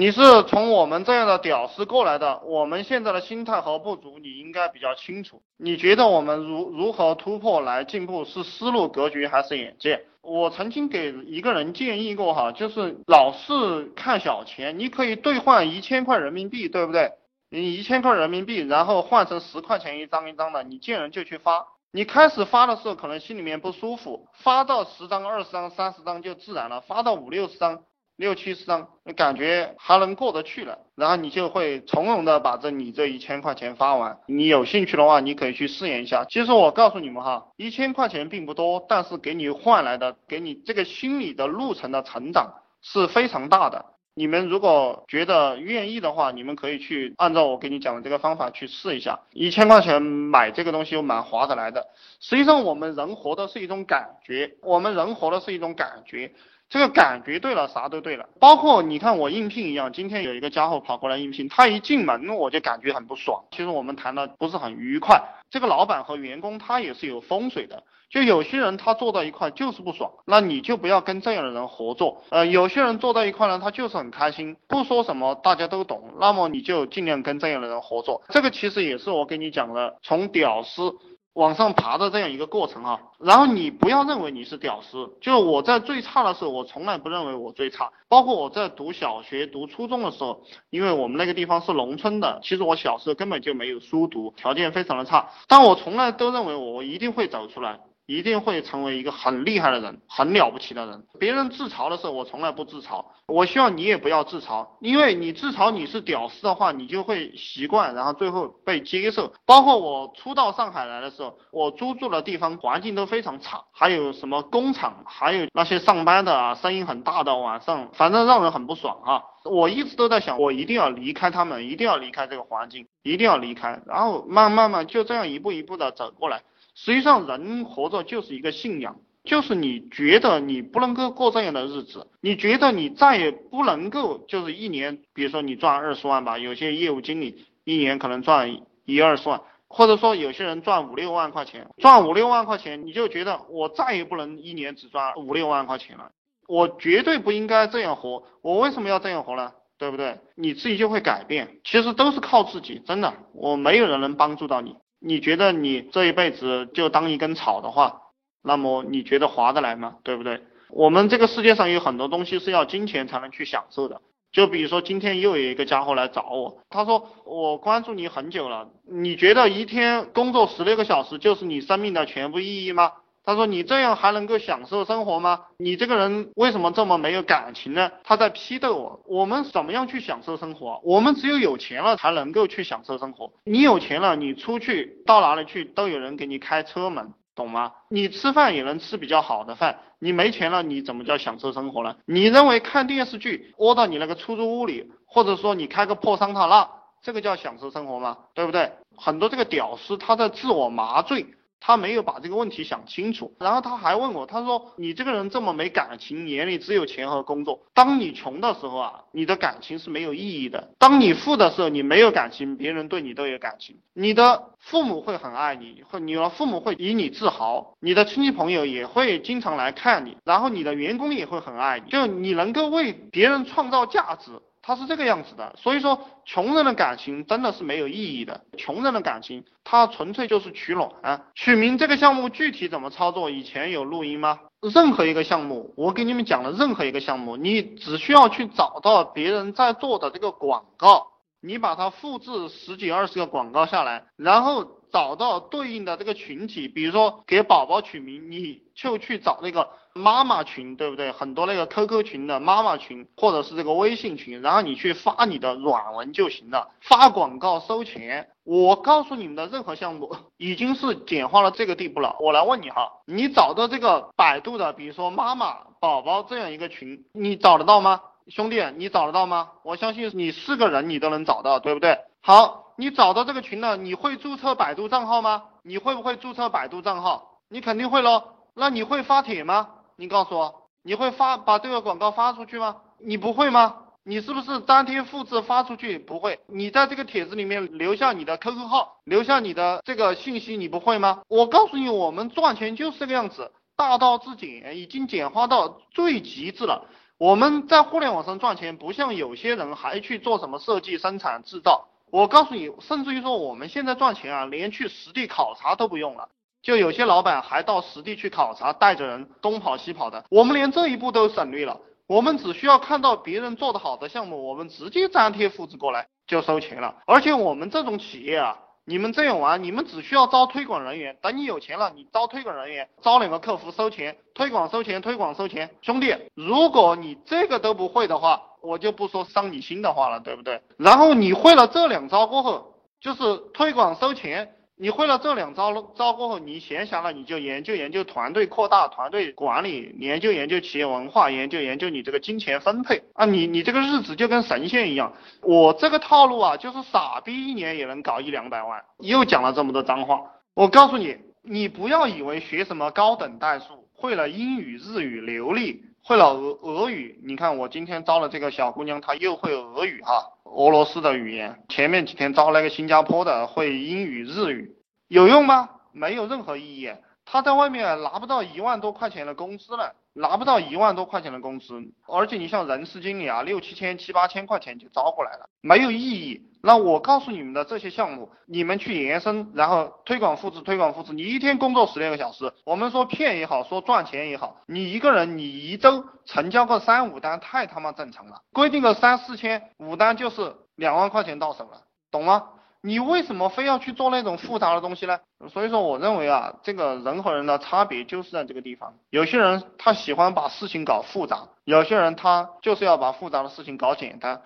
你是从我们这样的屌丝过来的，我们现在的心态和不足，你应该比较清楚。你觉得我们如如何突破来进步，是思路格局还是眼界？我曾经给一个人建议过哈，就是老是看小钱，你可以兑换一千块人民币，对不对？你一千块人民币，然后换成十块钱一张一张的，你见人就去发。你开始发的时候可能心里面不舒服，发到十张、二十张、三十张就自然了，发到五六十张。六七十张，你感觉还能过得去了，然后你就会从容的把这你这一千块钱发完。你有兴趣的话，你可以去试验一下。其实我告诉你们哈，一千块钱并不多，但是给你换来的，给你这个心理的路程的成长是非常大的。你们如果觉得愿意的话，你们可以去按照我给你讲的这个方法去试一下。一千块钱买这个东西又蛮划得来的。实际上我们人活的是一种感觉，我们人活的是一种感觉。这个感觉对了，啥都对了。包括你看我应聘一样，今天有一个家伙跑过来应聘，他一进门我就感觉很不爽。其实我们谈的不是很愉快。这个老板和员工他也是有风水的，就有些人他坐到一块就是不爽，那你就不要跟这样的人合作。呃，有些人坐到一块呢，他就是很开心，不说什么大家都懂，那么你就尽量跟这样的人合作。这个其实也是我跟你讲的，从屌丝。往上爬的这样一个过程啊，然后你不要认为你是屌丝，就是我在最差的时候，我从来不认为我最差，包括我在读小学、读初中的时候，因为我们那个地方是农村的，其实我小时候根本就没有书读，条件非常的差，但我从来都认为我一定会走出来。一定会成为一个很厉害的人，很了不起的人。别人自嘲的时候，我从来不自嘲。我希望你也不要自嘲，因为你自嘲你是屌丝的话，你就会习惯，然后最后被接受。包括我初到上海来的时候，我租住的地方环境都非常差，还有什么工厂，还有那些上班的啊，声音很大的，晚上反正让人很不爽啊。我一直都在想，我一定要离开他们，一定要离开这个环境，一定要离开。然后慢慢慢就这样一步一步的走过来。实际上，人活着就是一个信仰，就是你觉得你不能够过这样的日子，你觉得你再也不能够，就是一年，比如说你赚二十万吧，有些业务经理一年可能赚一二十万，或者说有些人赚五六万块钱，赚五六万块钱，你就觉得我再也不能一年只赚五六万块钱了，我绝对不应该这样活，我为什么要这样活呢？对不对？你自己就会改变，其实都是靠自己，真的，我没有人能帮助到你。你觉得你这一辈子就当一根草的话，那么你觉得划得来吗？对不对？我们这个世界上有很多东西是要金钱才能去享受的。就比如说今天又有一个家伙来找我，他说我关注你很久了，你觉得一天工作十六个小时就是你生命的全部意义吗？他说你这样还能够享受生活吗？你这个人为什么这么没有感情呢？他在批斗我。我们怎么样去享受生活？我们只有有钱了才能够去享受生活。你有钱了，你出去到哪里去都有人给你开车门，懂吗？你吃饭也能吃比较好的饭。你没钱了，你怎么叫享受生活呢？你认为看电视剧窝到你那个出租屋里，或者说你开个破桑塔纳，这个叫享受生活吗？对不对？很多这个屌丝他在自我麻醉。他没有把这个问题想清楚，然后他还问我，他说你这个人这么没感情，眼里只有钱和工作。当你穷的时候啊，你的感情是没有意义的；当你富的时候，你没有感情，别人对你都有感情。你的父母会很爱你，会你的父母会以你自豪，你的亲戚朋友也会经常来看你，然后你的员工也会很爱你，就你能够为别人创造价值。他是这个样子的，所以说穷人的感情真的是没有意义的。穷人的感情，他纯粹就是取暖。取名这个项目具体怎么操作？以前有录音吗？任何一个项目，我给你们讲了，任何一个项目，你只需要去找到别人在做的这个广告，你把它复制十几二十个广告下来，然后。找到对应的这个群体，比如说给宝宝取名，你就去找那个妈妈群，对不对？很多那个 QQ 群的妈妈群，或者是这个微信群，然后你去发你的软文就行了。发广告收钱，我告诉你们的任何项目已经是简化了这个地步了。我来问你哈，你找到这个百度的，比如说妈妈宝宝这样一个群，你找得到吗？兄弟，你找得到吗？我相信你是个人，你都能找到，对不对？好。你找到这个群了，你会注册百度账号吗？你会不会注册百度账号？你肯定会喽。那你会发帖吗？你告诉我，你会发把这个广告发出去吗？你不会吗？你是不是当天复制发出去？不会。你在这个帖子里面留下你的 QQ 号，留下你的这个信息，你不会吗？我告诉你，我们赚钱就是这个样子，大道至简，已经简化到最极致了。我们在互联网上赚钱，不像有些人还去做什么设计、生产、制造。我告诉你，甚至于说我们现在赚钱啊，连去实地考察都不用了。就有些老板还到实地去考察，带着人东跑西跑的，我们连这一步都省略了。我们只需要看到别人做的好的项目，我们直接粘贴复制过来就收钱了。而且我们这种企业啊，你们这样玩，你们只需要招推广人员，等你有钱了，你招推广人员，招两个客服收钱，推广收钱，推广收钱。兄弟，如果你这个都不会的话，我就不说伤你心的话了，对不对？然后你会了这两招过后，就是推广收钱。你会了这两招招过后，你闲暇了你就研究研究团队扩大、团队管理，研究研究企业文化，研究研究你这个金钱分配啊，你你这个日子就跟神仙一样。我这个套路啊，就是傻逼一年也能搞一两百万。又讲了这么多脏话，我告诉你，你不要以为学什么高等代数，会了英语、日语流利，会了俄俄语。你看我今天招了这个小姑娘，她又会俄语哈。俄罗斯的语言，前面几天招了个新加坡的，会英语日语，有用吗？没有任何意义。他在外面拿不到一万多块钱的工资了，拿不到一万多块钱的工资，而且你像人事经理啊，六七千、七八千块钱就招过来了，没有意义。那我告诉你们的这些项目，你们去延伸，然后推广复制，推广复制。你一天工作十六个小时，我们说骗也好，说赚钱也好，你一个人你一周成交个三五单，太他妈正常了。规定个三四千，五单就是两万块钱到手了，懂吗？你为什么非要去做那种复杂的东西呢？所以说，我认为啊，这个人和人的差别就是在这个地方。有些人他喜欢把事情搞复杂，有些人他就是要把复杂的事情搞简单。